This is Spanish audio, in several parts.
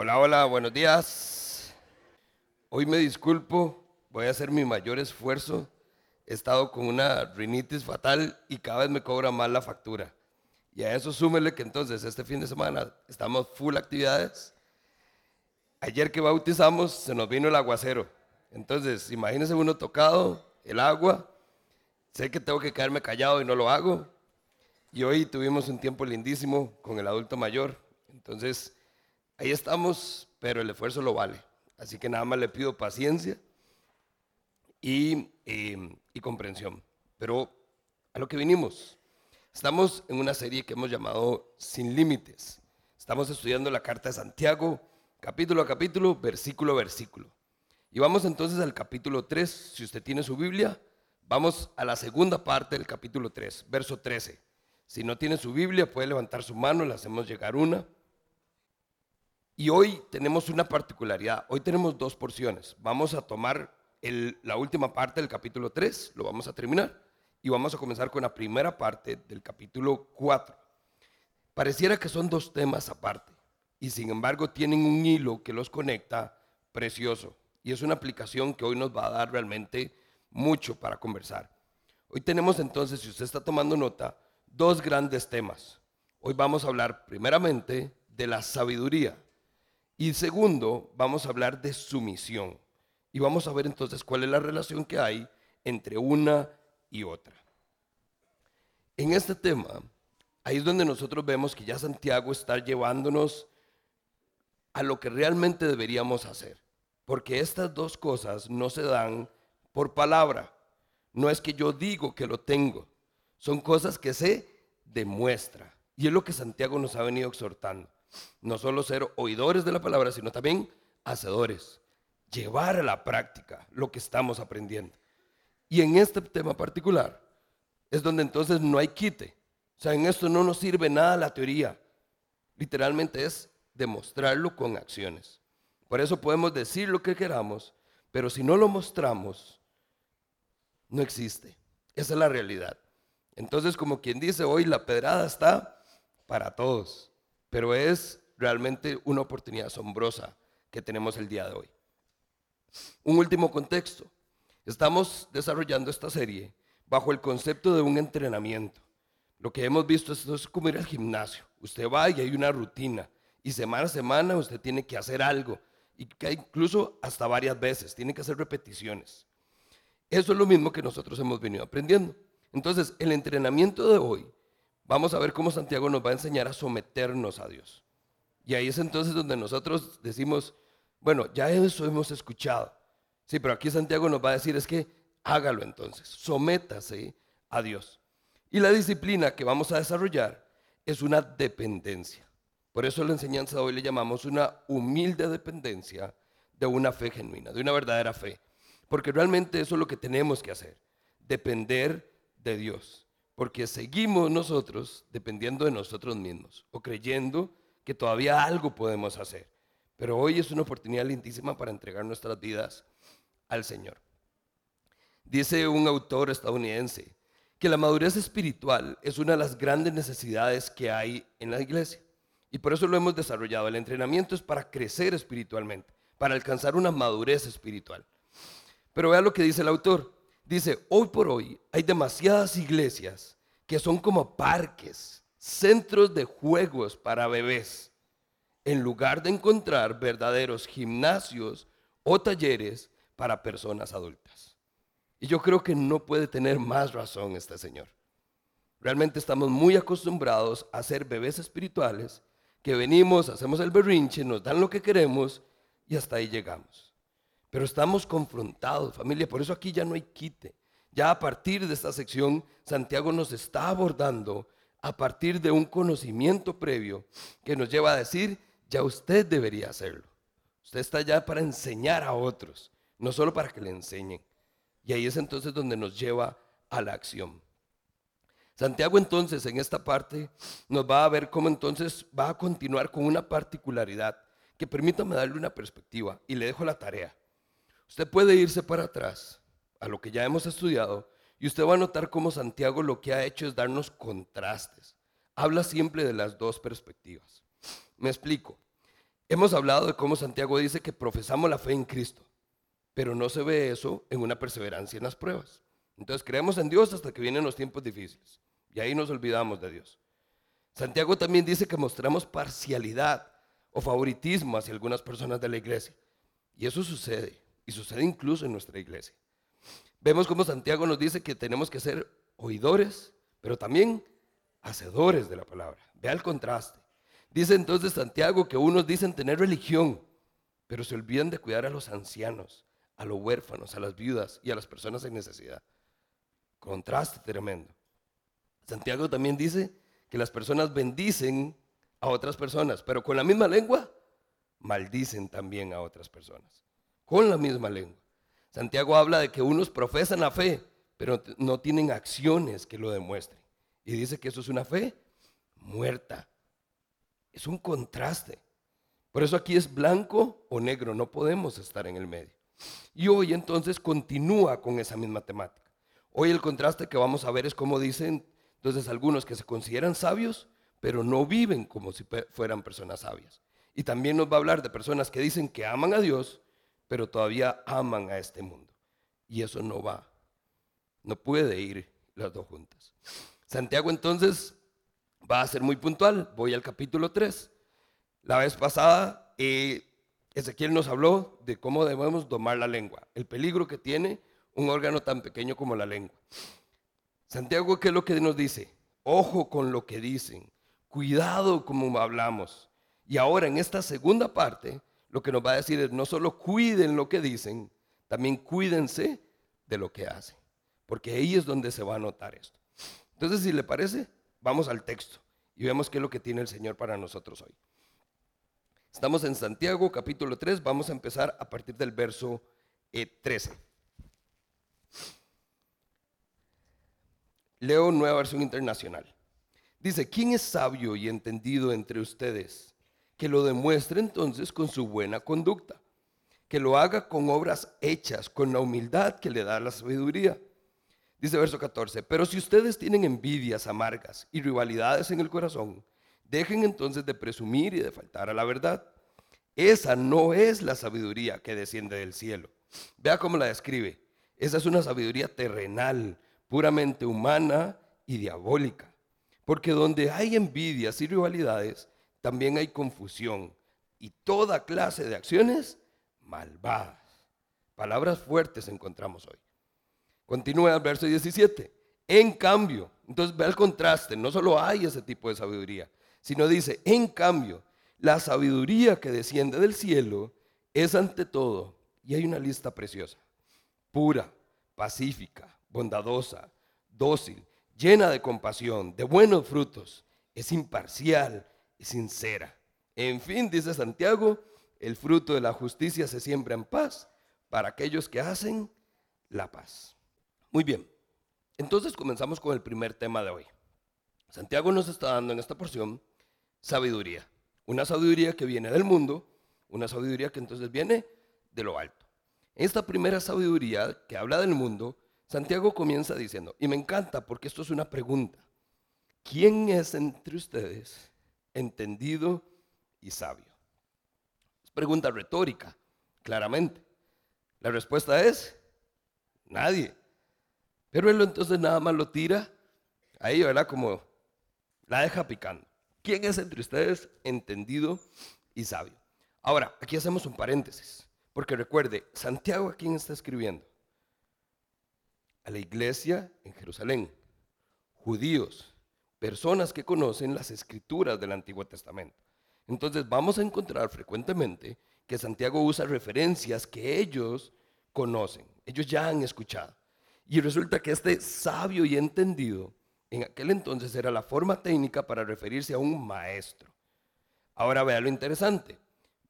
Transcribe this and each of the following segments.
Hola, hola, buenos días. Hoy me disculpo, voy a hacer mi mayor esfuerzo. He estado con una rinitis fatal y cada vez me cobra más la factura. Y a eso súmele que entonces este fin de semana estamos full actividades. Ayer que bautizamos se nos vino el aguacero. Entonces, imagínense uno tocado, el agua. Sé que tengo que quedarme callado y no lo hago. Y hoy tuvimos un tiempo lindísimo con el adulto mayor. Entonces, ahí estamos, pero el esfuerzo lo vale. Así que nada más le pido paciencia y, em, y comprensión. Pero a lo que vinimos, estamos en una serie que hemos llamado Sin Límites. Estamos estudiando la carta de Santiago, capítulo a capítulo, versículo a versículo. Y vamos entonces al capítulo 3, si usted tiene su Biblia, vamos a la segunda parte del capítulo 3, verso 13. Si no tiene su Biblia, puede levantar su mano, le hacemos llegar una. Y hoy tenemos una particularidad. Hoy tenemos dos porciones. Vamos a tomar la última parte del capítulo 3, lo vamos a terminar. Y vamos a comenzar con la primera parte del capítulo 4. Pareciera que son dos temas aparte. Y sin embargo tienen un hilo que los conecta precioso. Y es una aplicación que hoy nos va a dar realmente mucho para conversar. Hoy tenemos entonces, si usted está tomando nota, dos grandes temas. Hoy vamos a hablar primeramente de la sabiduría y segundo, vamos a hablar de sumisión. Y vamos a ver entonces cuál es la relación que hay entre una y otra. En este tema, ahí es donde nosotros vemos que ya Santiago está llevándonos a lo que realmente deberíamos hacer. Porque estas dos cosas no se dan por palabra. No es que yo digo que lo tengo. Son cosas que se demuestra. Y es lo que Santiago nos ha venido exhortando. No solo ser oidores de la palabra, sino también hacedores. Llevar a la práctica lo que estamos aprendiendo. Y en este tema particular es donde entonces no hay quite. O sea, en esto no nos sirve nada la teoría. Literalmente es demostrarlo con acciones. Por eso podemos decir lo que queramos, pero si no lo mostramos, no existe. Esa es la realidad. Entonces, como quien dice, hoy la pedrada está para todos pero es realmente una oportunidad asombrosa que tenemos el día de hoy. Un último contexto. Estamos desarrollando esta serie bajo el concepto de un entrenamiento. Lo que hemos visto es, como ir al gimnasio. Usted va y hay una rutina y semana a semana usted tiene que hacer algo y que incluso hasta varias veces, tiene que hacer repeticiones. Eso es lo mismo que nosotros hemos venido aprendiendo. Entonces, el entrenamiento de hoy vamos a ver cómo Santiago nos va a enseñar a someternos a Dios. Y ahí es entonces donde nosotros decimos, bueno, ya eso hemos escuchado. Sí, pero aquí Santiago nos va a decir es que hágalo entonces, sométase a Dios. Y la disciplina que vamos a desarrollar es una dependencia. Por eso la enseñanza de hoy le llamamos una humilde dependencia de una fe genuina, de una verdadera fe. Porque realmente eso es lo que tenemos que hacer, depender de Dios porque seguimos nosotros dependiendo de nosotros mismos o creyendo que todavía algo podemos hacer. Pero hoy es una oportunidad lindísima para entregar nuestras vidas al Señor. Dice un autor estadounidense que la madurez espiritual es una de las grandes necesidades que hay en la iglesia. Y por eso lo hemos desarrollado. El entrenamiento es para crecer espiritualmente, para alcanzar una madurez espiritual. Pero vea lo que dice el autor. Dice, hoy por hoy hay demasiadas iglesias que son como parques, centros de juegos para bebés, en lugar de encontrar verdaderos gimnasios o talleres para personas adultas. Y yo creo que no puede tener más razón este señor. Realmente estamos muy acostumbrados a ser bebés espirituales, que venimos, hacemos el berrinche, nos dan lo que queremos y hasta ahí llegamos. Pero estamos confrontados, familia, por eso aquí ya no hay quite. Ya a partir de esta sección, Santiago nos está abordando a partir de un conocimiento previo que nos lleva a decir, ya usted debería hacerlo. Usted está ya para enseñar a otros, no solo para que le enseñen. Y ahí es entonces donde nos lleva a la acción. Santiago entonces en esta parte nos va a ver cómo entonces va a continuar con una particularidad que permítame darle una perspectiva y le dejo la tarea. Usted puede irse para atrás a lo que ya hemos estudiado y usted va a notar cómo Santiago lo que ha hecho es darnos contrastes. Habla siempre de las dos perspectivas. Me explico. Hemos hablado de cómo Santiago dice que profesamos la fe en Cristo, pero no se ve eso en una perseverancia en las pruebas. Entonces creemos en Dios hasta que vienen los tiempos difíciles y ahí nos olvidamos de Dios. Santiago también dice que mostramos parcialidad o favoritismo hacia algunas personas de la iglesia. Y eso sucede, y sucede incluso en nuestra iglesia. Vemos cómo Santiago nos dice que tenemos que ser oidores, pero también hacedores de la palabra. Vea el contraste. Dice entonces Santiago que unos dicen tener religión, pero se olvidan de cuidar a los ancianos, a los huérfanos, a las viudas y a las personas en necesidad. Contraste tremendo. Santiago también dice que las personas bendicen a otras personas, pero con la misma lengua maldicen también a otras personas. Con la misma lengua. Santiago habla de que unos profesan la fe, pero no tienen acciones que lo demuestren. Y dice que eso es una fe muerta. Es un contraste. Por eso aquí es blanco o negro, no podemos estar en el medio. Y hoy entonces continúa con esa misma temática. Hoy el contraste que vamos a ver es como dicen entonces algunos que se consideran sabios, pero no viven como si fueran personas sabias. Y también nos va a hablar de personas que dicen que aman a Dios, pero todavía aman a este mundo. Y eso no va. No puede ir las dos juntas. Santiago entonces va a ser muy puntual. Voy al capítulo 3. La vez pasada, eh, Ezequiel nos habló de cómo debemos domar la lengua, el peligro que tiene un órgano tan pequeño como la lengua. Santiago, ¿qué es lo que nos dice? Ojo con lo que dicen, cuidado como hablamos. Y ahora en esta segunda parte, lo que nos va a decir es, no solo cuiden lo que dicen, también cuídense de lo que hacen, porque ahí es donde se va a notar esto. Entonces, si le parece, vamos al texto y vemos qué es lo que tiene el Señor para nosotros hoy. Estamos en Santiago capítulo 3, vamos a empezar a partir del verso 13. Eh, Leo Nueva Versión Internacional. Dice, ¿quién es sabio y entendido entre ustedes? Que lo demuestre entonces con su buena conducta, que lo haga con obras hechas, con la humildad que le da la sabiduría. Dice verso 14, pero si ustedes tienen envidias amargas y rivalidades en el corazón, dejen entonces de presumir y de faltar a la verdad. Esa no es la sabiduría que desciende del cielo. Vea cómo la describe. Esa es una sabiduría terrenal, puramente humana y diabólica. Porque donde hay envidias y rivalidades, también hay confusión y toda clase de acciones malvadas. Palabras fuertes encontramos hoy. Continúa el verso 17. En cambio, entonces ve el contraste, no solo hay ese tipo de sabiduría, sino dice, en cambio, la sabiduría que desciende del cielo es ante todo, y hay una lista preciosa, pura, pacífica, bondadosa, dócil, llena de compasión, de buenos frutos, es imparcial sincera. En fin, dice Santiago, el fruto de la justicia se siembra en paz para aquellos que hacen la paz. Muy bien, entonces comenzamos con el primer tema de hoy. Santiago nos está dando en esta porción sabiduría, una sabiduría que viene del mundo, una sabiduría que entonces viene de lo alto. Esta primera sabiduría que habla del mundo Santiago comienza diciendo, y me encanta porque esto es una pregunta, ¿quién es entre ustedes entendido y sabio? Es pregunta retórica, claramente. La respuesta es, nadie. Pero él entonces nada más lo tira ahí, ¿verdad? Como la deja picando. ¿Quién es entre ustedes entendido y sabio? Ahora, aquí hacemos un paréntesis, porque recuerde, Santiago a quién está escribiendo? a la iglesia en Jerusalén, judíos, personas que conocen las escrituras del Antiguo Testamento. Entonces vamos a encontrar frecuentemente que Santiago usa referencias que ellos conocen, ellos ya han escuchado. Y resulta que este sabio y entendido en aquel entonces era la forma técnica para referirse a un maestro. Ahora vea lo interesante.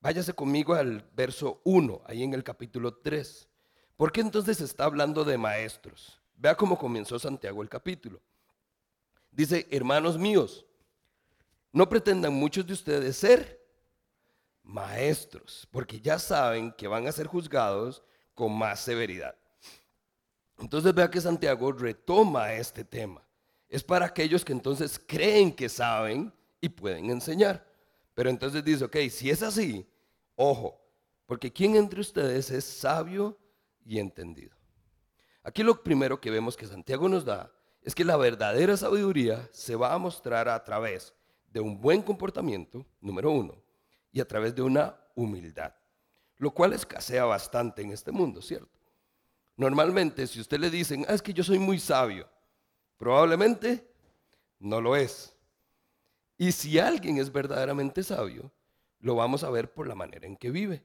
Váyase conmigo al verso 1, ahí en el capítulo 3. ¿Por qué entonces está hablando de maestros? Vea cómo comenzó Santiago el capítulo. Dice, hermanos míos, no pretendan muchos de ustedes ser maestros, porque ya saben que van a ser juzgados con más severidad. Entonces vea que Santiago retoma este tema. Es para aquellos que entonces creen que saben y pueden enseñar. Pero entonces dice, ok, si es así, ojo, porque ¿quién entre ustedes es sabio y entendido? Aquí lo primero que vemos que Santiago nos da es que la verdadera sabiduría se va a mostrar a través de un buen comportamiento, número uno, y a través de una humildad, lo cual escasea bastante en este mundo, ¿cierto? Normalmente, si usted le dicen, ah, es que yo soy muy sabio, probablemente no lo es. Y si alguien es verdaderamente sabio, lo vamos a ver por la manera en que vive,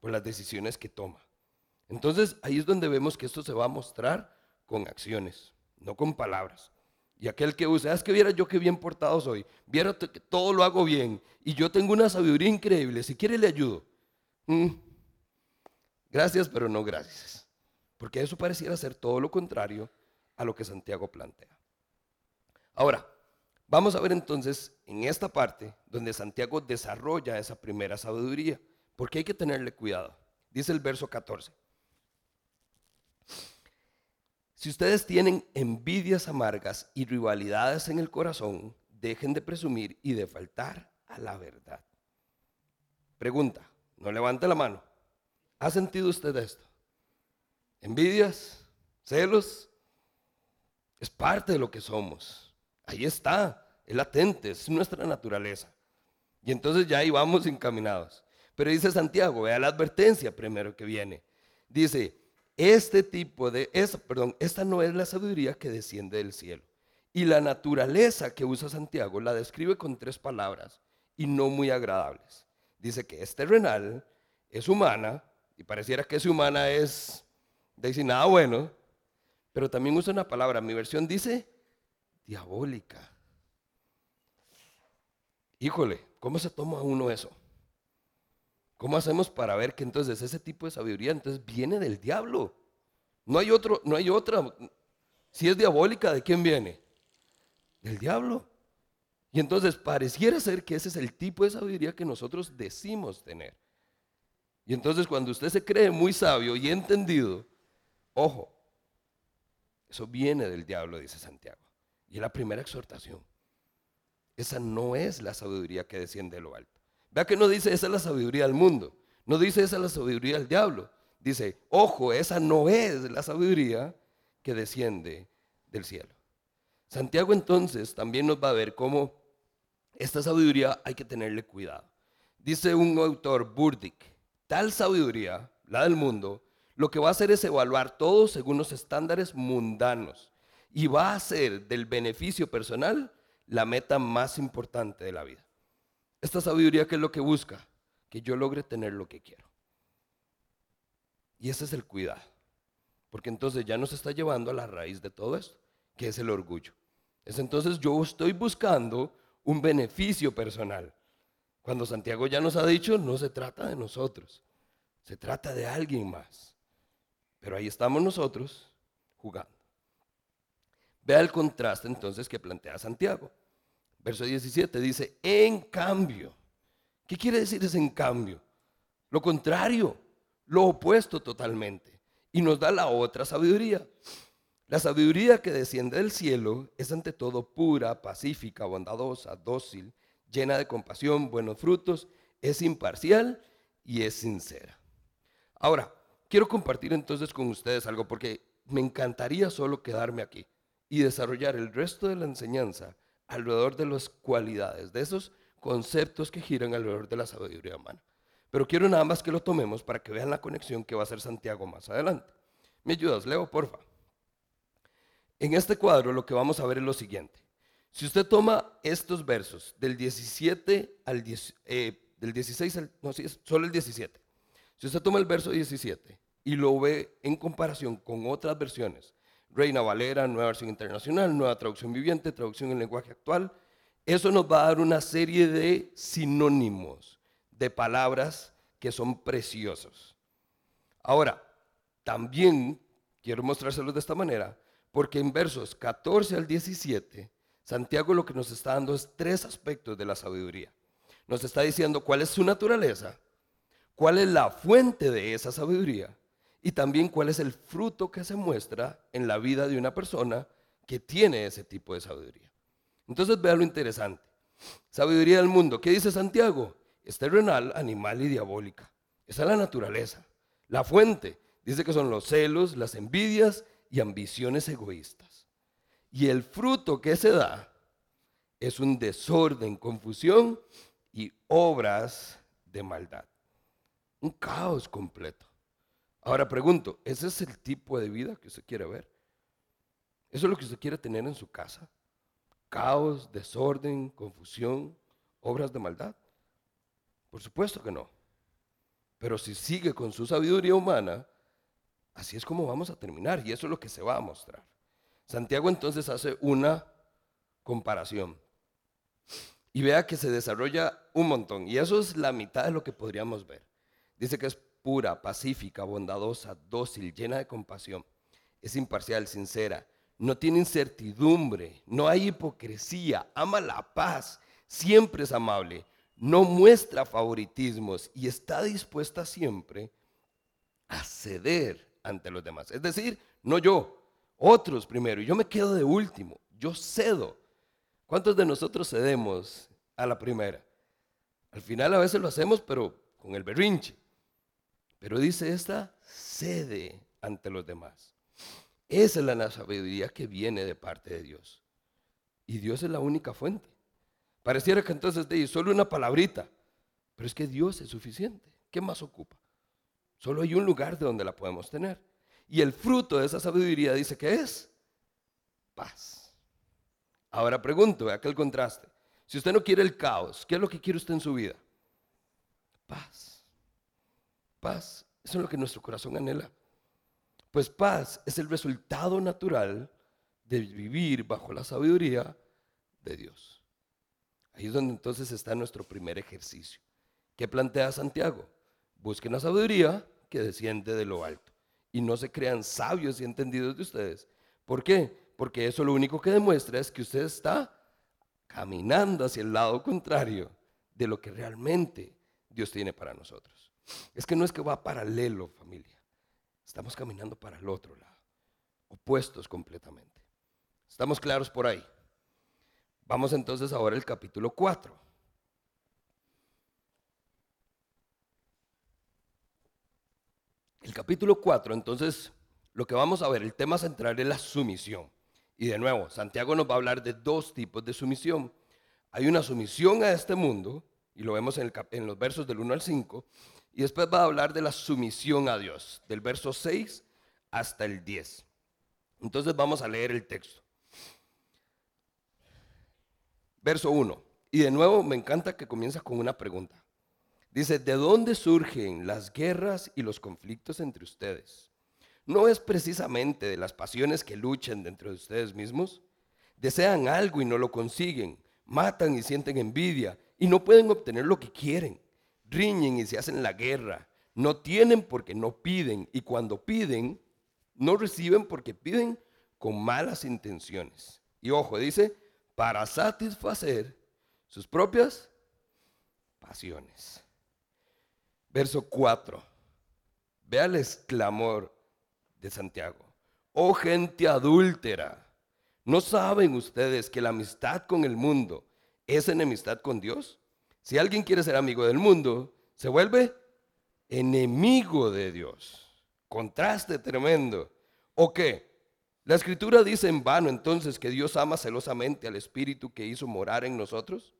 por las decisiones que toma. Entonces ahí es donde vemos que esto se va a mostrar con acciones, no con palabras. Y aquel que usa, ah, es que viera yo qué bien portado soy, viera que todo lo hago bien y yo tengo una sabiduría increíble, si quiere le ayudo. Mm. Gracias, pero no gracias. Porque eso pareciera ser todo lo contrario a lo que Santiago plantea. Ahora, vamos a ver entonces en esta parte donde Santiago desarrolla esa primera sabiduría, porque hay que tenerle cuidado. Dice el verso 14. Si ustedes tienen envidias amargas y rivalidades en el corazón, dejen de presumir y de faltar a la verdad. Pregunta, no levante la mano. ¿Ha sentido usted esto? ¿Envidias? ¿Celos? Es parte de lo que somos. Ahí está, es latente, es nuestra naturaleza. Y entonces ya ahí vamos encaminados. Pero dice Santiago, vea la advertencia primero que viene. Dice, este tipo de, esa, perdón, esta no es la sabiduría que desciende del cielo. Y la naturaleza que usa Santiago la describe con tres palabras y no muy agradables. Dice que es terrenal, es humana, y pareciera que es humana es, decir nada bueno, pero también usa una palabra, mi versión dice diabólica. Híjole, ¿cómo se toma uno eso? ¿Cómo hacemos para ver que entonces ese tipo de sabiduría entonces viene del diablo? No hay otro, no hay otra. Si es diabólica, ¿de quién viene? Del diablo. Y entonces pareciera ser que ese es el tipo de sabiduría que nosotros decimos tener. Y entonces cuando usted se cree muy sabio y entendido, ojo, eso viene del diablo, dice Santiago. Y es la primera exhortación. Esa no es la sabiduría que desciende de lo alto. Vea que no dice esa es la sabiduría del mundo. No dice esa es la sabiduría del diablo. Dice, ojo, esa no es la sabiduría que desciende del cielo. Santiago entonces también nos va a ver cómo esta sabiduría hay que tenerle cuidado. Dice un autor, Burdick, tal sabiduría, la del mundo, lo que va a hacer es evaluar todo según los estándares mundanos y va a hacer del beneficio personal la meta más importante de la vida. Esta sabiduría, ¿qué es lo que busca? Que yo logre tener lo que quiero. Y ese es el cuidado. Porque entonces ya nos está llevando a la raíz de todo esto, que es el orgullo. Es entonces yo estoy buscando un beneficio personal. Cuando Santiago ya nos ha dicho, no se trata de nosotros, se trata de alguien más. Pero ahí estamos nosotros jugando. Vea el contraste entonces que plantea Santiago. Verso 17 dice, en cambio. ¿Qué quiere decir ese en cambio? Lo contrario, lo opuesto totalmente. Y nos da la otra sabiduría. La sabiduría que desciende del cielo es ante todo pura, pacífica, bondadosa, dócil, llena de compasión, buenos frutos, es imparcial y es sincera. Ahora, quiero compartir entonces con ustedes algo porque me encantaría solo quedarme aquí y desarrollar el resto de la enseñanza alrededor de las cualidades, de esos conceptos que giran alrededor de la sabiduría humana. Pero quiero nada más que lo tomemos para que vean la conexión que va a hacer Santiago más adelante. ¿Me ayudas, Leo, porfa? En este cuadro lo que vamos a ver es lo siguiente. Si usted toma estos versos del 17 al eh, del 16 al, no, sí, solo el 17. Si usted toma el verso 17 y lo ve en comparación con otras versiones, Reina Valera, Nueva Versión Internacional, Nueva Traducción Viviente, Traducción en Lenguaje Actual, eso nos va a dar una serie de sinónimos, de palabras que son preciosos. Ahora, también quiero mostrárselos de esta manera. Porque en versos 14 al 17, Santiago lo que nos está dando es tres aspectos de la sabiduría. Nos está diciendo cuál es su naturaleza, cuál es la fuente de esa sabiduría y también cuál es el fruto que se muestra en la vida de una persona que tiene ese tipo de sabiduría. Entonces vea lo interesante. Sabiduría del mundo. ¿Qué dice Santiago? Es terrenal, animal y diabólica. Esa es la naturaleza. La fuente dice que son los celos, las envidias y ambiciones egoístas. Y el fruto que se da es un desorden, confusión y obras de maldad. Un caos completo. Ahora pregunto, ¿ese es el tipo de vida que usted quiere ver? ¿Eso es lo que usted quiere tener en su casa? Caos, desorden, confusión, obras de maldad. Por supuesto que no. Pero si sigue con su sabiduría humana, así es como vamos a terminar y eso es lo que se va a mostrar. Santiago entonces hace una comparación y vea que se desarrolla un montón y eso es la mitad de lo que podríamos ver. Dice que es pura, pacífica, bondadosa, dócil, llena de compasión. Es imparcial, sincera, no tiene incertidumbre, no hay hipocresía, ama la paz, siempre es amable, no muestra favoritismos y está dispuesta siempre a ceder ante los demás. Es decir, no yo, otros primero, y yo me quedo de último, yo cedo. ¿Cuántos de nosotros cedemos a la primera? Al final a veces lo hacemos, pero con el berrinche. Pero dice esta, cede ante los demás. Esa es la sabiduría que viene de parte de Dios. Y Dios es la única fuente. Pareciera que entonces de solo una palabrita, pero es que Dios es suficiente. ¿Qué más ocupa? Solo hay un lugar de donde la podemos tener. Y el fruto de esa sabiduría dice que es paz. Ahora pregunto, aquel contraste. Si usted no quiere el caos, ¿qué es lo que quiere usted en su vida? Paz paz. Eso es lo que nuestro corazón anhela. Pues paz es el resultado natural de vivir bajo la sabiduría de Dios. Ahí es donde entonces está nuestro primer ejercicio. ¿Qué plantea Santiago? Busquen la sabiduría que desciende de lo alto. Y no se crean sabios y entendidos de ustedes. ¿Por qué? Porque eso lo único que demuestra es que usted está caminando hacia el lado contrario de lo que realmente Dios tiene para nosotros. Es que no es que va paralelo, familia. Estamos caminando para el otro lado, opuestos completamente. ¿Estamos claros por ahí? Vamos entonces ahora al capítulo 4. El capítulo 4, entonces, lo que vamos a ver, el tema central es la sumisión. Y de nuevo, Santiago nos va a hablar de dos tipos de sumisión. Hay una sumisión a este mundo, y lo vemos en, los versos del 1 al 5, y después va a hablar de la sumisión a Dios, del verso 6 hasta el 10. Entonces vamos a leer el texto. Verso 1. Y de nuevo me encanta que comienza con una pregunta. Dice, ¿de dónde surgen las guerras y los conflictos entre ustedes? ¿No es precisamente de las pasiones que luchan dentro de ustedes mismos? Desean algo y no lo consiguen, matan y sienten envidia y no pueden obtener lo que quieren riñen y se hacen la guerra. No tienen porque no piden. Y cuando piden, no reciben porque piden con malas intenciones. Y ojo, dice, para satisfacer sus propias pasiones. Verso 4. Vea el exclamor de Santiago. Oh gente adúltera, ¿no saben ustedes que la amistad con el mundo es enemistad con Dios? Si alguien quiere ser amigo del mundo, se vuelve enemigo de Dios. Contraste tremendo. ¿O qué? La escritura dice en vano entonces que Dios ama celosamente al Espíritu que hizo morar en nosotros.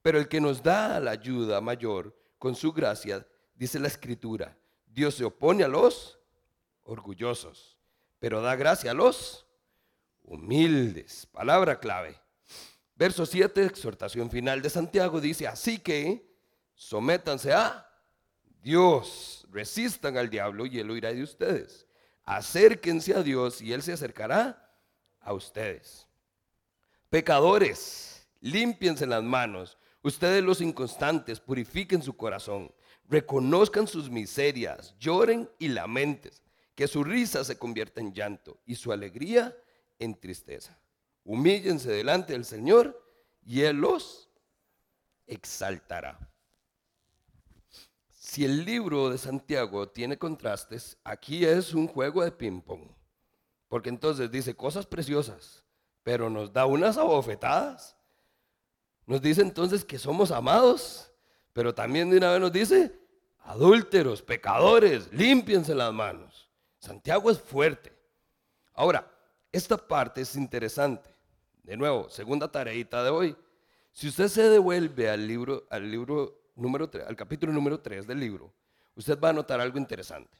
Pero el que nos da la ayuda mayor con su gracia, dice la escritura, Dios se opone a los orgullosos, pero da gracia a los humildes. Palabra clave. Verso 7, exhortación final de Santiago, dice, así que sométanse a Dios, resistan al diablo y él oirá de ustedes. Acérquense a Dios y él se acercará a ustedes. Pecadores, límpiense las manos. Ustedes los inconstantes, purifiquen su corazón. Reconozcan sus miserias, lloren y lamenten. Que su risa se convierta en llanto y su alegría en tristeza. Humíllense delante del Señor y Él los exaltará. Si el libro de Santiago tiene contrastes, aquí es un juego de ping-pong. Porque entonces dice cosas preciosas, pero nos da unas abofetadas Nos dice entonces que somos amados, pero también de una vez nos dice, adúlteros, pecadores, límpiense las manos. Santiago es fuerte. Ahora, esta parte es interesante. De nuevo, segunda tareita de hoy. Si usted se devuelve al libro, al libro número 3, al capítulo número 3 del libro, usted va a notar algo interesante.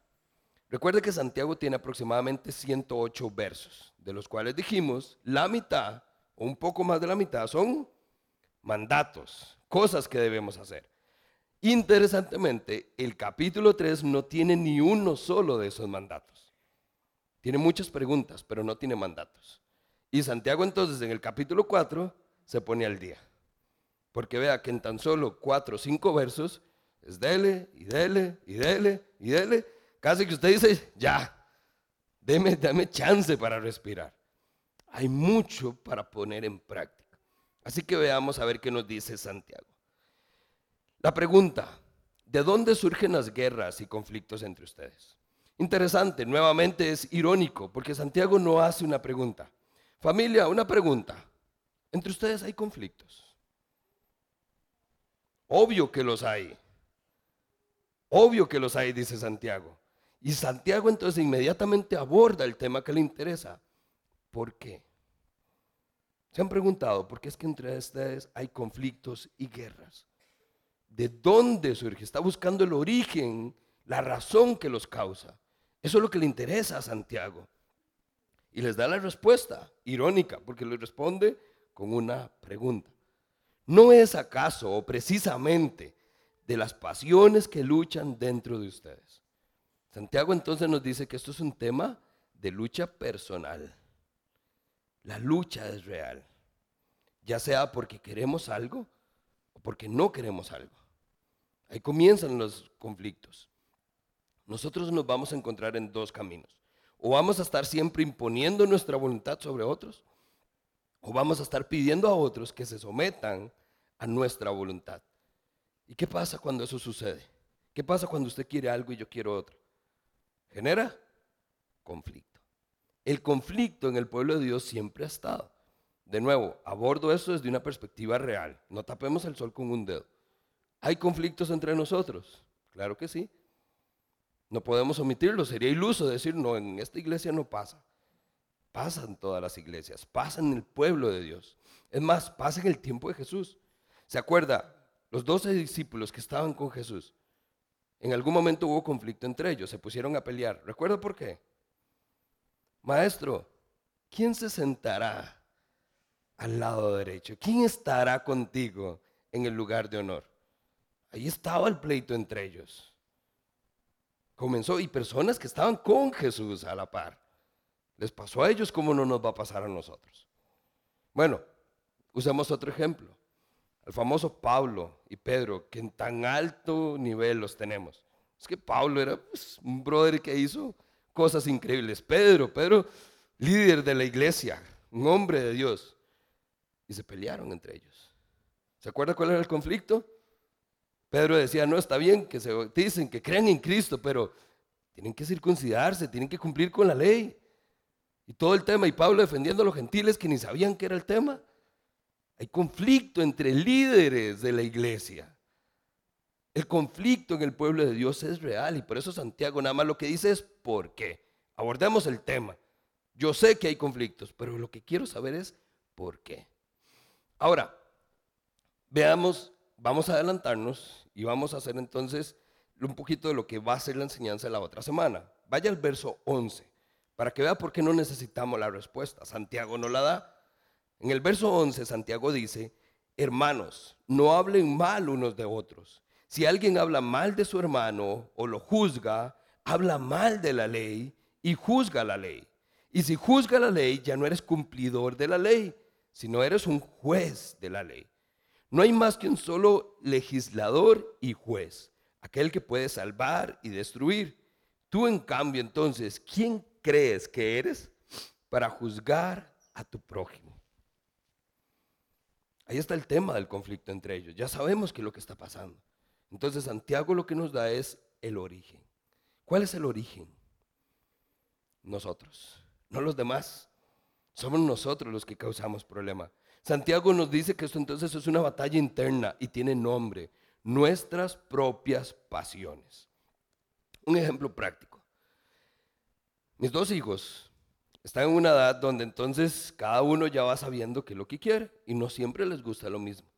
Recuerde que Santiago tiene aproximadamente 108 versos, de los cuales dijimos la mitad o un poco más de la mitad son mandatos, cosas que debemos hacer. Interesantemente, el capítulo 3 no tiene ni uno solo de esos mandatos. Tiene muchas preguntas, pero no tiene mandatos. Y Santiago entonces en el capítulo 4 se pone al día. Porque vea que en tan solo 4 o 5 versos es dele y dele y dele y dele. Casi que usted dice, ya, deme, dame chance para respirar. Hay mucho para poner en práctica. Así que veamos a ver qué nos dice Santiago. La pregunta, ¿de dónde surgen las guerras y conflictos entre ustedes? Interesante, nuevamente es irónico, porque Santiago no hace una pregunta. Familia, una pregunta. ¿Entre ustedes hay conflictos? Obvio que los hay. Obvio que los hay, dice Santiago. Y Santiago entonces inmediatamente aborda el tema que le interesa. ¿Por qué? Se han preguntado, ¿por qué es que entre ustedes hay conflictos y guerras? ¿De dónde surge? Está buscando el origen, la razón que los causa. Eso es lo que le interesa a Santiago. Y les da la respuesta, irónica, porque le responde con una pregunta. ¿No es acaso o precisamente de las pasiones que luchan dentro de ustedes? Santiago entonces nos dice que esto es un tema de lucha personal. La lucha es real, ya sea porque queremos algo o porque no queremos algo. Ahí comienzan los conflictos. Nosotros nos vamos a encontrar en dos caminos. O vamos a estar siempre imponiendo nuestra voluntad sobre otros, o vamos a estar pidiendo a otros que se sometan a nuestra voluntad. ¿Y qué pasa cuando eso sucede? ¿Qué pasa cuando usted quiere algo y yo quiero otro? Genera conflicto. El conflicto en el pueblo de Dios siempre ha estado. De nuevo, abordo esto desde una perspectiva real. No tapemos el sol con un dedo. ¿Hay conflictos entre nosotros? Claro que sí. No podemos omitirlo. Sería iluso decir, no, en esta iglesia no pasa. Pasa en todas las iglesias, pasa en el pueblo de Dios. Es más, pasa en el tiempo de Jesús. ¿Se acuerda? Los doce discípulos que estaban con Jesús, en algún momento hubo conflicto entre ellos, se pusieron a pelear. ¿Recuerda por qué? Maestro, ¿quién se sentará al lado derecho? ¿Quién estará contigo en el lugar de honor? Ahí estaba el pleito entre ellos. Comenzó y personas que estaban con Jesús a la par. Les pasó a ellos como no nos va a pasar a nosotros. Bueno, usemos otro ejemplo. El famoso Pablo y Pedro, que en tan alto nivel los tenemos. Es que Pablo era pues, un brother que hizo cosas increíbles. Pedro, Pedro, líder de la iglesia, un hombre de Dios. Y se pelearon entre ellos. ¿Se acuerda cuál era el conflicto? Pedro decía, no, está bien que se dicen que creen en Cristo, pero tienen que circuncidarse, tienen que cumplir con la ley. Y todo el tema, y Pablo defendiendo a los gentiles que ni sabían qué era el tema. Hay conflicto entre líderes de la iglesia. El conflicto en el pueblo de Dios es real y por eso Santiago nada más lo que dice es por qué. Abordemos el tema. Yo sé que hay conflictos, pero lo que quiero saber es por qué. Ahora, veamos, vamos a adelantarnos y vamos a hacer entonces un poquito de lo que va a ser la enseñanza de la otra semana. Vaya al verso 11 para que vea por qué no necesitamos la respuesta. Santiago no la da. En el verso 11 Santiago dice, hermanos, no hablen mal unos de otros si alguien habla mal de su hermano o lo juzga, habla mal de la ley y juzga la ley. Y si juzga la ley, ya no eres cumplidor de la ley, sino eres un juez de la ley. No hay más que un solo legislador y juez, aquel que puede salvar y destruir. Tú, en cambio, entonces, ¿quién crees que eres para juzgar a tu prójimo? Ahí está el tema del conflicto entre ellos. Ya sabemos qué es lo que está pasando. Entonces Santiago lo que nos da es el origen. ¿Cuál es el origen? Nosotros, no los demás. Somos nosotros los que causamos problema. Santiago nos dice que esto entonces es una batalla interna y tiene nombre, nuestras propias pasiones. Un ejemplo práctico. Mis dos hijos están en una edad donde entonces cada uno ya va sabiendo qué es lo que quiere y no siempre les gusta lo mismo.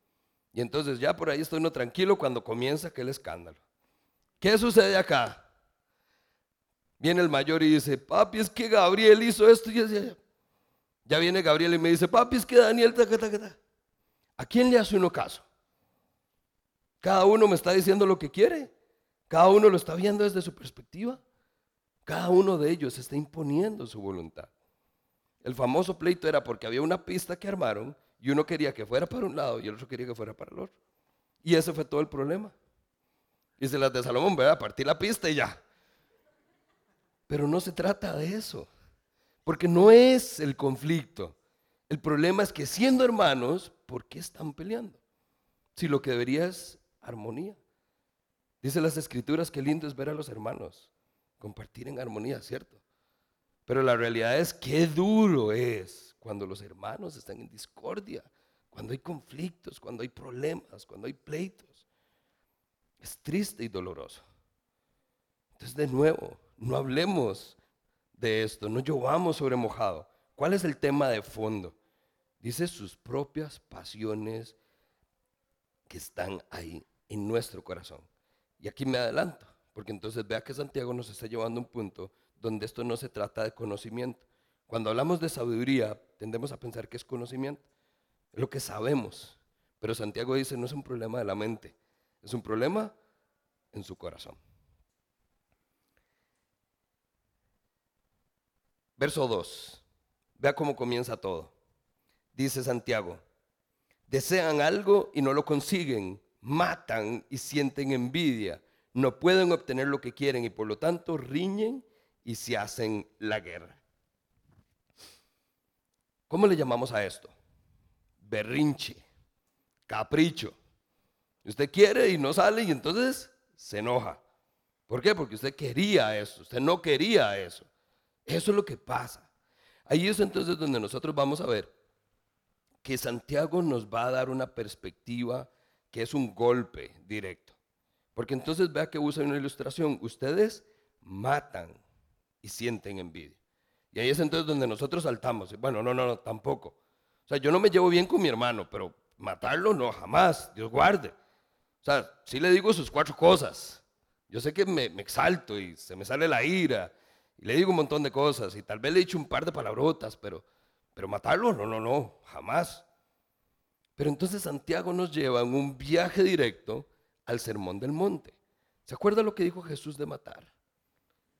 Y entonces ya por ahí estoy no tranquilo cuando comienza aquel escándalo. ¿Qué sucede acá? Viene el mayor y dice, papi, es que Gabriel hizo esto y así. Ya viene Gabriel y me dice, papi, es que Daniel, ¿a quién le hace uno caso? Cada uno me está diciendo lo que quiere. Cada uno lo está viendo desde su perspectiva. Cada uno de ellos está imponiendo su voluntad. El famoso pleito era porque había una pista que armaron y uno quería que fuera para un lado y el otro quería que fuera para el otro. Y ese fue todo el problema. Y se las de Salomón, a Partir la pista y ya. Pero no se trata de eso. Porque no es el conflicto. El problema es que siendo hermanos, ¿por qué están peleando? Si lo que debería es armonía. Dice las escrituras que lindo es ver a los hermanos compartir en armonía, ¿cierto? Pero la realidad es que duro es cuando los hermanos están en discordia, cuando hay conflictos, cuando hay problemas, cuando hay pleitos. Es triste y doloroso. Entonces, de nuevo, no hablemos de esto, no llovamos sobre mojado. ¿Cuál es el tema de fondo? Dice sus propias pasiones que están ahí en nuestro corazón. Y aquí me adelanto, porque entonces vea que Santiago nos está llevando a un punto donde esto no se trata de conocimiento. Cuando hablamos de sabiduría, tendemos a pensar que es conocimiento, es lo que sabemos. Pero Santiago dice, no es un problema de la mente, es un problema en su corazón. Verso 2. Vea cómo comienza todo. Dice Santiago, desean algo y no lo consiguen, matan y sienten envidia, no pueden obtener lo que quieren y por lo tanto riñen y se hacen la guerra. ¿Cómo le llamamos a esto? Berrinche, capricho. Usted quiere y no sale y entonces se enoja. ¿Por qué? Porque usted quería eso, usted no quería eso. Eso es lo que pasa. Ahí es entonces donde nosotros vamos a ver que Santiago nos va a dar una perspectiva que es un golpe directo. Porque entonces vea que usa una ilustración. Ustedes matan y sienten envidia. Y ahí es entonces donde nosotros saltamos. Bueno, no, no, no, tampoco. O sea, yo no me llevo bien con mi hermano, pero matarlo no, jamás. Dios guarde. O sea, sí le digo sus cuatro cosas. Yo sé que me, me exalto y se me sale la ira y le digo un montón de cosas y tal vez le he dicho un par de palabrotas, pero, pero matarlo, no, no, no, jamás. Pero entonces Santiago nos lleva en un viaje directo al sermón del monte. ¿Se acuerda lo que dijo Jesús de matar?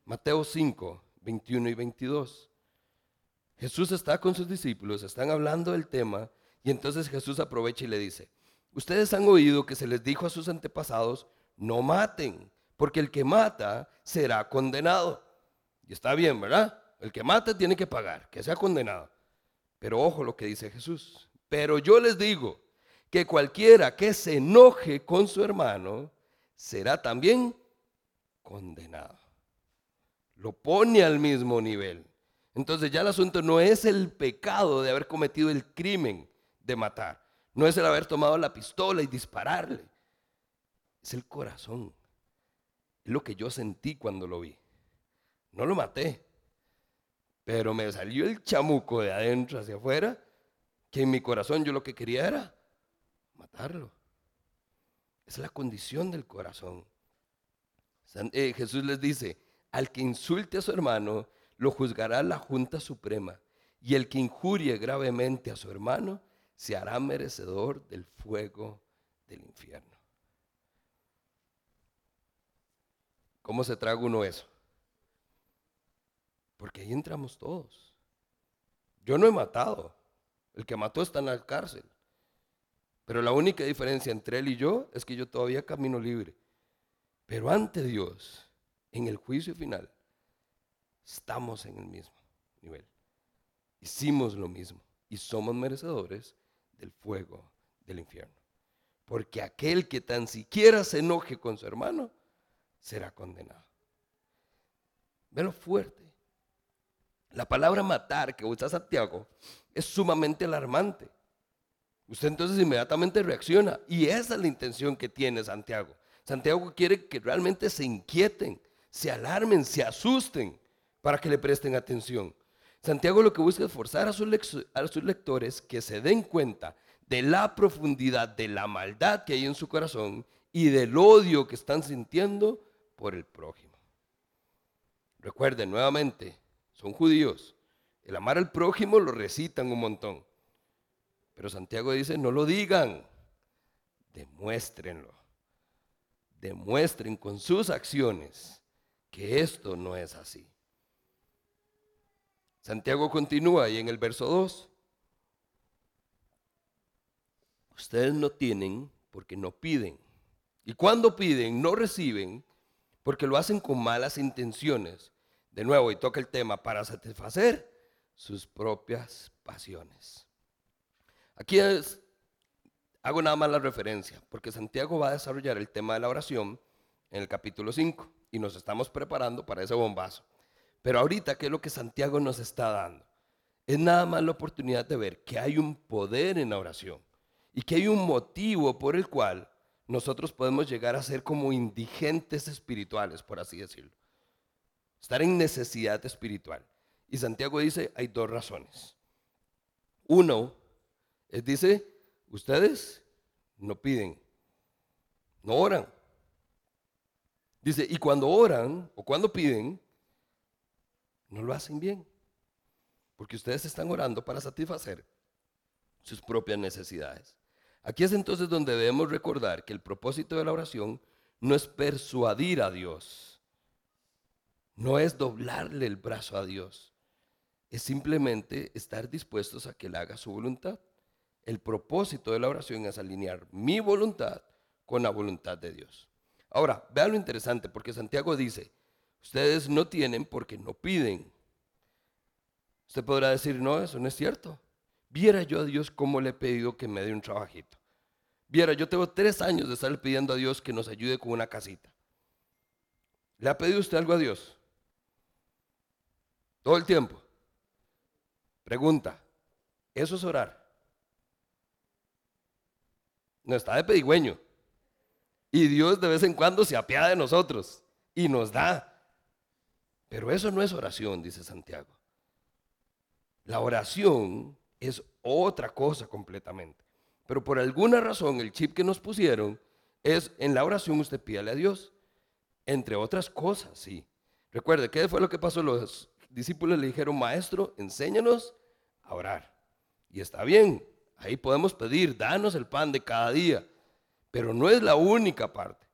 Mateo 5, 21 y 22. Jesús está con sus discípulos, están hablando del tema y entonces Jesús aprovecha y le dice, ustedes han oído que se les dijo a sus antepasados, no maten, porque el que mata será condenado. Y está bien, ¿verdad? El que mata tiene que pagar, que sea condenado. Pero ojo lo que dice Jesús. Pero yo les digo que cualquiera que se enoje con su hermano será también condenado. Lo pone al mismo nivel. Entonces ya el asunto no es el pecado de haber cometido el crimen de matar. No es el haber tomado la pistola y dispararle. Es el corazón. Es lo que yo sentí cuando lo vi. No lo maté, pero me salió el chamuco de adentro hacia afuera, que en mi corazón yo lo que quería era matarlo. Es la condición del corazón. Eh, Jesús les dice, al que insulte a su hermano, lo juzgará la Junta Suprema, y el que injurie gravemente a su hermano, se hará merecedor del fuego del infierno. ¿Cómo se traga uno eso? Porque ahí entramos todos. Yo no he matado. El que mató está en la cárcel. Pero la única diferencia entre él y yo es que yo todavía camino libre. Pero ante Dios, en el juicio final, estamos en el mismo nivel. Hicimos lo mismo y somos merecedores del fuego del infierno. Porque aquel que tan siquiera se enoje con su hermano será condenado. Ve lo fuerte. La palabra matar que usa Santiago es sumamente alarmante. Usted entonces inmediatamente reacciona. Y esa es la intención que tiene Santiago. Santiago quiere que realmente se inquieten, se alarmen, se asusten para que le presten atención. Santiago lo que busca es forzar a sus, a sus lectores que se den cuenta de la profundidad de la maldad que hay en su corazón y del odio que están sintiendo por el prójimo. Recuerden nuevamente, son judíos. El amar al prójimo lo recitan un montón. Pero Santiago dice, no lo digan, demuéstrenlo. Demuestren con sus acciones que esto no es así. Santiago continúa y en el verso 2, ustedes no tienen porque no piden. Y cuando piden, no reciben porque lo hacen con malas intenciones. De nuevo, y toca el tema, para satisfacer sus propias pasiones. Aquí es, hago nada más la referencia, porque Santiago va a desarrollar el tema de la oración en el capítulo 5 y nos estamos preparando para ese bombazo. Pero ahorita, ¿qué es lo que Santiago nos está dando? Es nada más la oportunidad de ver que hay un poder en la oración y que hay un motivo por el cual nosotros podemos llegar a ser como indigentes espirituales, por así decirlo. Estar en necesidad espiritual. Y Santiago dice, hay dos razones. Uno, es dice, ustedes no piden, no oran. Dice, y cuando oran o cuando piden, no lo hacen bien. Porque ustedes están orando para satisfacer sus propias necesidades. Aquí es entonces donde debemos recordar que el propósito de la oración no es persuadir a Dios, no es doblarle el brazo a Dios, es simplemente estar dispuestos a que Él haga su voluntad. El propósito de la oración es alinear mi voluntad con la voluntad de Dios. Ahora, vean lo interesante, porque Santiago dice, Ustedes no tienen porque no piden. Usted podrá decir, no, eso no es cierto. Viera yo a Dios cómo le he pedido que me dé un trabajito. Viera, yo tengo tres años de estar pidiendo a Dios que nos ayude con una casita. ¿Le ha pedido usted algo a Dios? Todo el tiempo. Pregunta, ¿eso es orar? No está de pedigüeño. Y Dios de vez en cuando se apiada de nosotros y nos da. Pero eso no es oración, dice Santiago. La oración es otra cosa completamente. Pero por alguna razón el chip que nos pusieron es en la oración usted pídale a Dios. Entre otras cosas, sí. Recuerde, ¿qué fue lo que pasó? Los discípulos le dijeron, maestro, enséñanos a orar. Y está bien, ahí podemos pedir, danos el pan de cada día. Pero no es la única parte.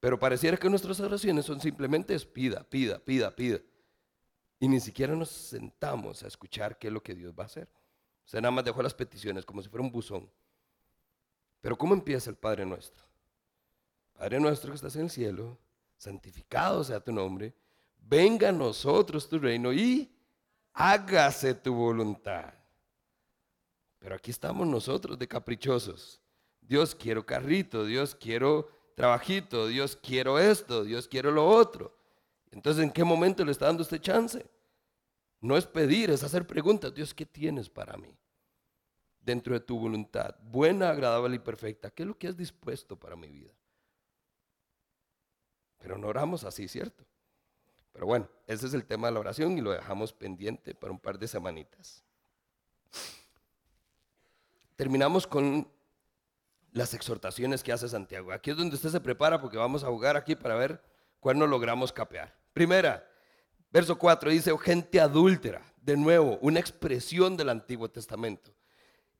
Pero pareciera que nuestras oraciones son simplemente pida, pida, pida, pida. Y ni siquiera nos sentamos a escuchar qué es lo que Dios va a hacer. Sea, nada más dejó las peticiones como si fuera un buzón. Pero ¿cómo empieza el Padre nuestro? Padre nuestro que estás en el cielo, santificado sea tu nombre, venga a nosotros tu reino y hágase tu voluntad. Pero aquí estamos nosotros de caprichosos. Dios quiero carrito, Dios quiero trabajito, Dios quiero esto, Dios quiero lo otro. Entonces, ¿en qué momento le está dando este chance? No es pedir, es hacer preguntas. Dios, ¿qué tienes para mí? Dentro de tu voluntad, buena, agradable y perfecta. ¿Qué es lo que has dispuesto para mi vida? Pero no oramos así, ¿cierto? Pero bueno, ese es el tema de la oración y lo dejamos pendiente para un par de semanitas. Terminamos con las exhortaciones que hace Santiago. Aquí es donde usted se prepara porque vamos a jugar aquí para ver cuál no logramos capear. Primera, verso 4 dice, oh, gente adúltera. De nuevo, una expresión del Antiguo Testamento.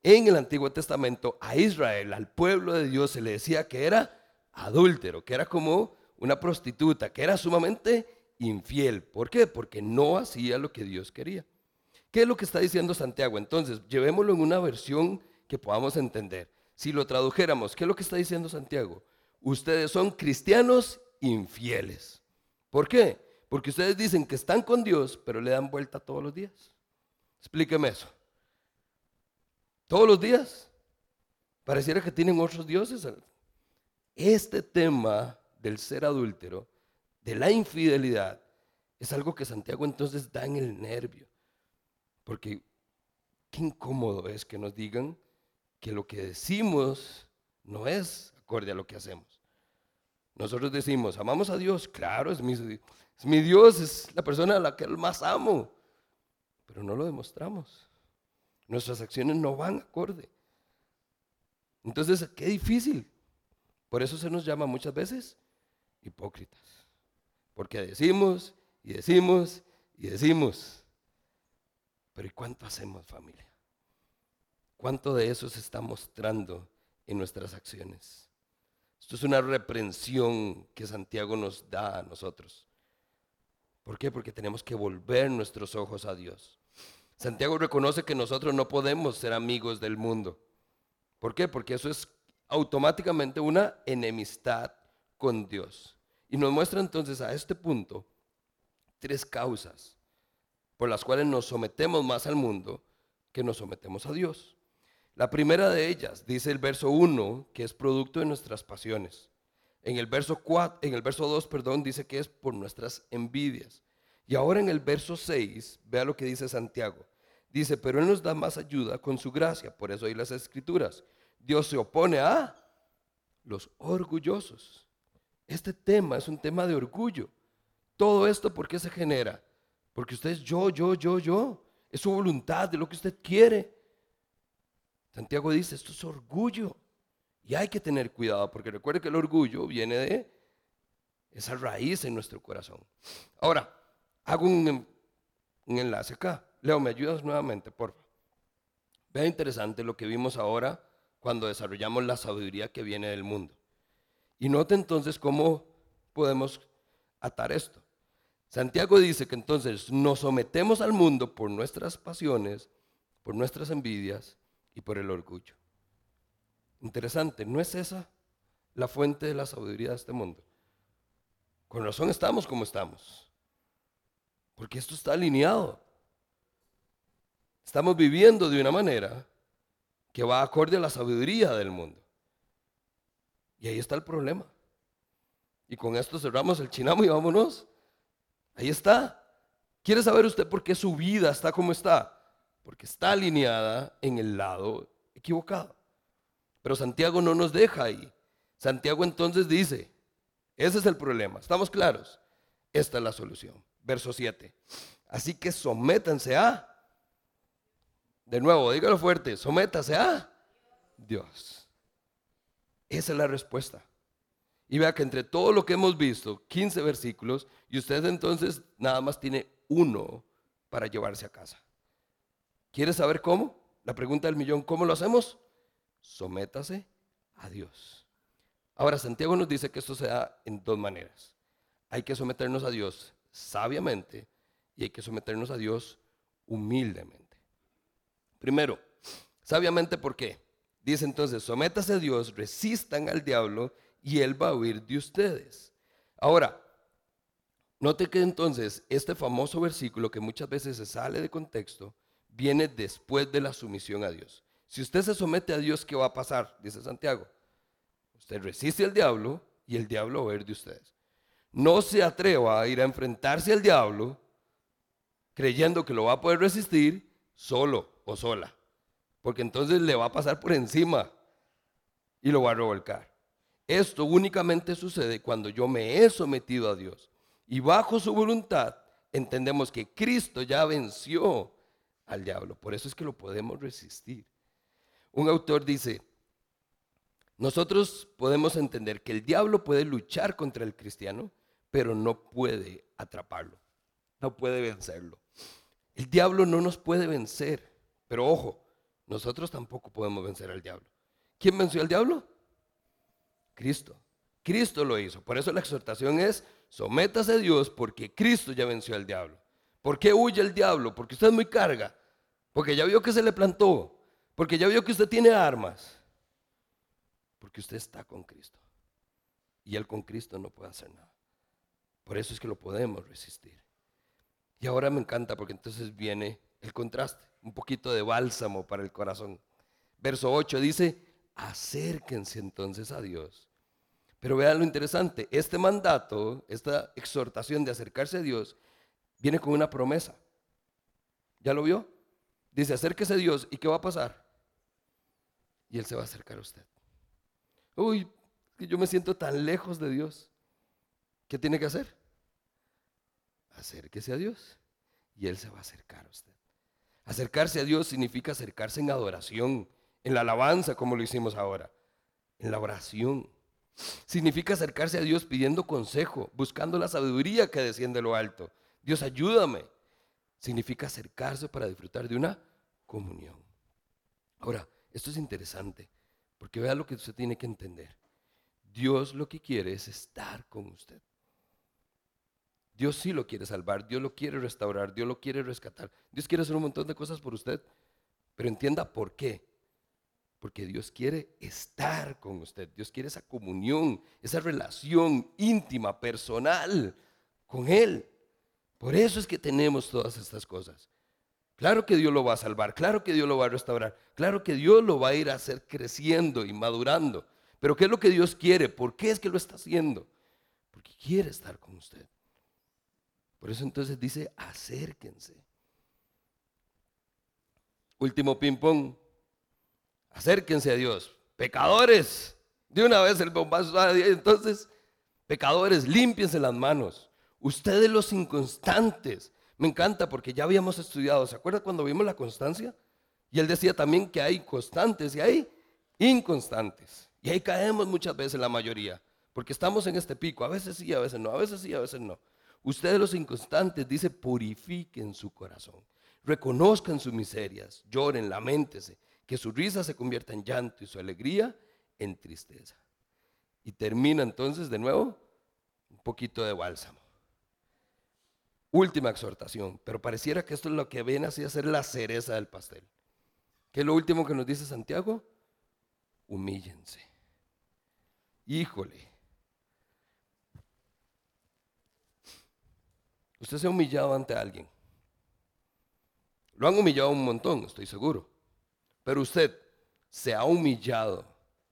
En el Antiguo Testamento a Israel, al pueblo de Dios, se le decía que era adúltero, que era como una prostituta, que era sumamente infiel. ¿Por qué? Porque no hacía lo que Dios quería. ¿Qué es lo que está diciendo Santiago? Entonces, llevémoslo en una versión que podamos entender. Si lo tradujéramos, ¿qué es lo que está diciendo Santiago? Ustedes son cristianos infieles. ¿Por qué? Porque ustedes dicen que están con Dios, pero le dan vuelta todos los días. Explíqueme eso. Todos los días. Pareciera que tienen otros dioses. Este tema del ser adúltero, de la infidelidad, es algo que Santiago entonces da en el nervio. Porque qué incómodo es que nos digan que lo que decimos no es acorde a lo que hacemos. Nosotros decimos, amamos a Dios, claro, es mi, Dios, es la persona a la que más amo, pero no lo demostramos. Nuestras acciones no van acorde. Entonces, qué difícil. Por eso se nos llama muchas veces hipócritas. Porque decimos y decimos y decimos. Pero ¿y cuánto hacemos familia? ¿Cuánto de eso se está mostrando en nuestras acciones? Esto es una reprensión que Santiago nos da a nosotros. ¿Por qué? Porque tenemos que volver nuestros ojos a Dios. Santiago reconoce que nosotros no podemos ser amigos del mundo. ¿Por qué? Porque eso es automáticamente una enemistad con Dios. Y nos muestra entonces a este punto tres causas por las cuales nos sometemos más al mundo que nos sometemos a Dios. La primera de ellas, dice el verso 1, que es producto de nuestras pasiones. En el verso 4, en el verso 2, perdón, dice que es por nuestras envidias. Y ahora en el verso 6, vea lo que dice Santiago. Dice, pero Él nos da más ayuda con su gracia. Por eso hay las escrituras. Dios se opone a los orgullosos. Este tema es un tema de orgullo. Todo esto, ¿por qué se genera? Porque usted es yo, yo, yo, yo. Es su voluntad, de lo que usted quiere. Santiago dice, esto es orgullo. Y hay que tener cuidado, porque recuerde que el orgullo viene de esa raíz en nuestro corazón. Ahora, hago un, enlace acá. Leo, ¿me ayudas nuevamente, por favor? Vea interesante lo que vimos ahora cuando desarrollamos la sabiduría que viene del mundo. Y note entonces cómo podemos atar esto. Santiago dice que entonces nos sometemos al mundo por nuestras pasiones, por nuestras envidias y por el orgullo. Interesante, ¿no es esa la fuente de la sabiduría de este mundo? Con razón estamos como estamos, porque esto está alineado. Estamos viviendo de una manera que va acorde a la sabiduría del mundo. Y ahí está el problema. Y con esto cerramos el chinamo y vámonos. Ahí está. ¿Quiere saber usted por qué su vida está como está? Porque está alineada en el lado equivocado. Pero Santiago no nos deja ahí. Santiago entonces dice, ese es el problema. ¿Estamos claros? Esta es la solución. Verso 7. Así que sométanse a, de nuevo, dígalo fuerte, sométase a Dios. Esa es la respuesta. Y vea que entre todo lo que hemos visto, 15 versículos, y usted entonces nada más tiene uno para llevarse a casa. ¿Quiere saber cómo? La pregunta del millón, ¿cómo lo hacemos? Sométase a Dios. Ahora, Santiago nos dice que esto se da en dos maneras. Hay que someternos a Dios sabiamente y hay que someternos a Dios humildemente. Primero, sabiamente, ¿por qué? Dice entonces, sométase a Dios, resistan al diablo y él va a huir de ustedes. Ahora, note que entonces este famoso versículo que muchas veces se sale de contexto viene después de la sumisión a Dios. Si usted se somete a Dios, ¿qué va a pasar? Dice Santiago. Usted resiste al diablo y el diablo va a huir de ustedes. No se atreva a ir a enfrentarse al diablo creyendo que lo va a poder resistir solo o sola. Porque entonces le va a pasar por encima y lo va a revolcar. Esto únicamente sucede cuando yo me he sometido a Dios y bajo su voluntad entendemos que Cristo ya venció al diablo. Por eso es que lo podemos resistir. Un autor dice, nosotros podemos entender que el diablo puede luchar contra el cristiano, pero no puede atraparlo, no puede vencerlo. El diablo no nos puede vencer, pero ojo, nosotros tampoco podemos vencer al diablo. ¿Quién venció al diablo? Cristo. Cristo lo hizo. Por eso la exhortación es, sométase a Dios porque Cristo ya venció al diablo. ¿Por qué huye el diablo? Porque usted es muy carga. Porque ya vio que se le plantó. Porque ya vio que usted tiene armas. Porque usted está con Cristo. Y él con Cristo no puede hacer nada. Por eso es que lo podemos resistir. Y ahora me encanta porque entonces viene el contraste, un poquito de bálsamo para el corazón. Verso 8 dice, acérquense entonces a Dios. Pero vean lo interesante, este mandato, esta exhortación de acercarse a Dios, viene con una promesa. ¿Ya lo vio? Dice, acérquese a Dios y ¿qué va a pasar? y Él se va a acercar a usted. Uy, yo me siento tan lejos de Dios. ¿Qué tiene que hacer? Acérquese a Dios y Él se va a acercar a usted. Acercarse a Dios significa acercarse en adoración, en la alabanza, como lo hicimos ahora, en la oración. Significa acercarse a Dios pidiendo consejo, buscando la sabiduría que desciende de lo alto. Dios, ayúdame. Significa acercarse para disfrutar de una comunión. Ahora, esto es interesante, porque vea lo que usted tiene que entender. Dios lo que quiere es estar con usted. Dios sí lo quiere salvar, Dios lo quiere restaurar, Dios lo quiere rescatar. Dios quiere hacer un montón de cosas por usted, pero entienda por qué. Porque Dios quiere estar con usted, Dios quiere esa comunión, esa relación íntima, personal con Él. Por eso es que tenemos todas estas cosas. Claro que Dios lo va a salvar, claro que Dios lo va a restaurar, claro que Dios lo va a ir a hacer creciendo y madurando. Pero ¿qué es lo que Dios quiere? ¿Por qué es que lo está haciendo? Porque quiere estar con usted. Por eso entonces dice, acérquense. Último ping-pong. Acérquense a Dios. Pecadores. De una vez el bombazo. Entonces, pecadores, límpiense las manos. Ustedes los inconstantes. Me encanta porque ya habíamos estudiado. ¿Se acuerda cuando vimos la constancia? Y él decía también que hay constantes y hay inconstantes. Y ahí caemos muchas veces la mayoría. Porque estamos en este pico. A veces sí, a veces no. A veces sí, a veces no. Ustedes los inconstantes, dice, purifiquen su corazón. Reconozcan sus miserias, lloren, lamentense, que su risa se convierta en llanto y su alegría en tristeza. Y termina entonces de nuevo un poquito de bálsamo. Última exhortación, pero pareciera que esto es lo que ven así a ser la cereza del pastel. ¿Qué es lo último que nos dice Santiago? Humíllense. Híjole, Usted se ha humillado ante alguien. Lo han humillado un montón, estoy seguro. Pero usted se ha humillado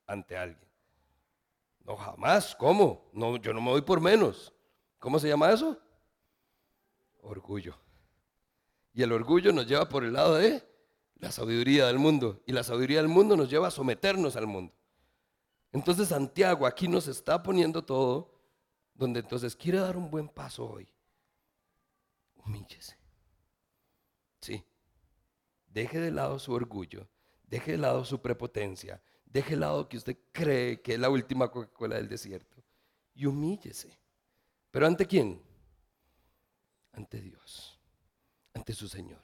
ante alguien. No, jamás. ¿Cómo? No, yo no me voy por menos. ¿Cómo se llama eso? Orgullo. Y el orgullo nos lleva por el lado de la sabiduría del mundo. Y la sabiduría del mundo nos lleva a someternos al mundo. Entonces Santiago aquí nos está poniendo todo, donde entonces quiere dar un buen paso hoy humíllese. Sí. Deje de lado su orgullo, deje de lado su prepotencia, deje de lado que usted cree que es la última Coca-Cola del desierto y humíllese. ¿Pero ante quién? Ante Dios, ante su Señor.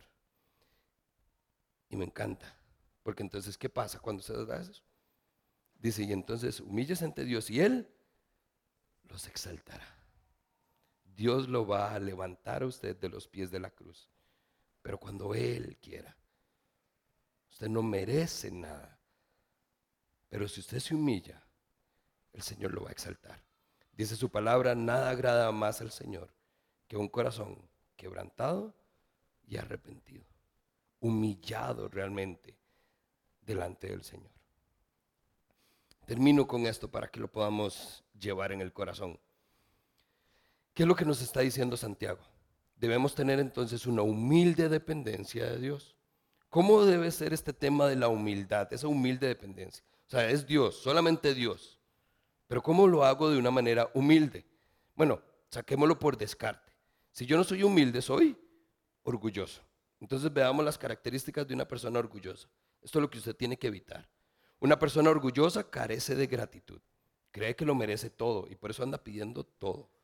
Y me encanta, porque entonces, ¿qué pasa cuando se da eso? Dice, y entonces humíllese ante Dios y Él los exaltará. Dios lo va a levantar a usted de los pies de la cruz. Pero cuando Él quiera, usted no merece nada. Pero si usted se humilla, el Señor lo va a exaltar. Dice su palabra, nada agrada más al Señor que un corazón quebrantado y arrepentido, humillado realmente delante del Señor. Termino con esto para que lo podamos llevar en el corazón. ¿Qué es lo que nos está diciendo Santiago? Debemos tener entonces una humilde dependencia de Dios. ¿Cómo debe ser este tema de la humildad, esa humilde dependencia? O sea, es Dios, solamente Dios. Pero ¿cómo lo hago de una manera humilde? Bueno, saquémoslo por descarte. Si yo no soy humilde, soy orgulloso. Entonces veamos las características de una persona orgullosa. Esto es lo que usted tiene que evitar. Una persona orgullosa carece de gratitud. Cree que lo merece todo y por eso anda pidiendo todo.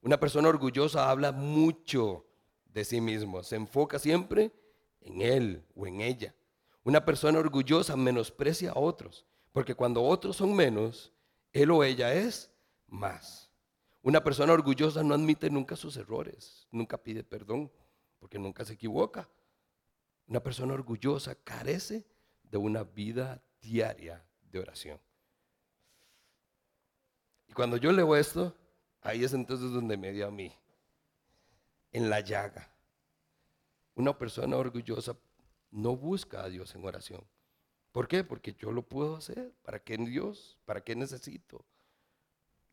Una persona orgullosa habla mucho de sí mismo, se enfoca siempre en él o en ella. Una persona orgullosa menosprecia a otros, porque cuando otros son menos, él o ella es más. Una persona orgullosa no admite nunca sus errores, nunca pide perdón, porque nunca se equivoca. Una persona orgullosa carece de una vida diaria de oración. Y cuando yo leo esto, Ahí es entonces donde me dio a mí, en la llaga. Una persona orgullosa no busca a Dios en oración. ¿Por qué? Porque yo lo puedo hacer. ¿Para qué Dios? ¿Para qué necesito?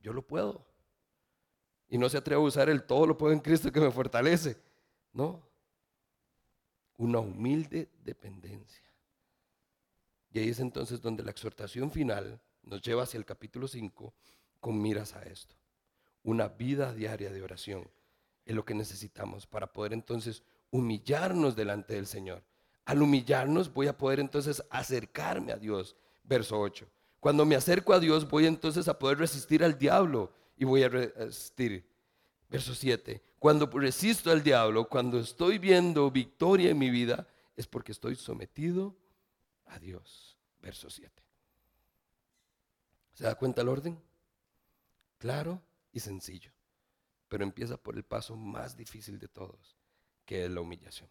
Yo lo puedo. Y no se atreve a usar el todo lo puedo en Cristo que me fortalece. No. Una humilde dependencia. Y ahí es entonces donde la exhortación final nos lleva hacia el capítulo 5 con miras a esto. Una vida diaria de oración es lo que necesitamos para poder entonces humillarnos delante del Señor. Al humillarnos voy a poder entonces acercarme a Dios. Verso 8. Cuando me acerco a Dios voy entonces a poder resistir al diablo y voy a resistir. Verso 7. Cuando resisto al diablo, cuando estoy viendo victoria en mi vida, es porque estoy sometido a Dios. Verso 7. ¿Se da cuenta el orden? Claro y sencillo. Pero empieza por el paso más difícil de todos, que es la humillación.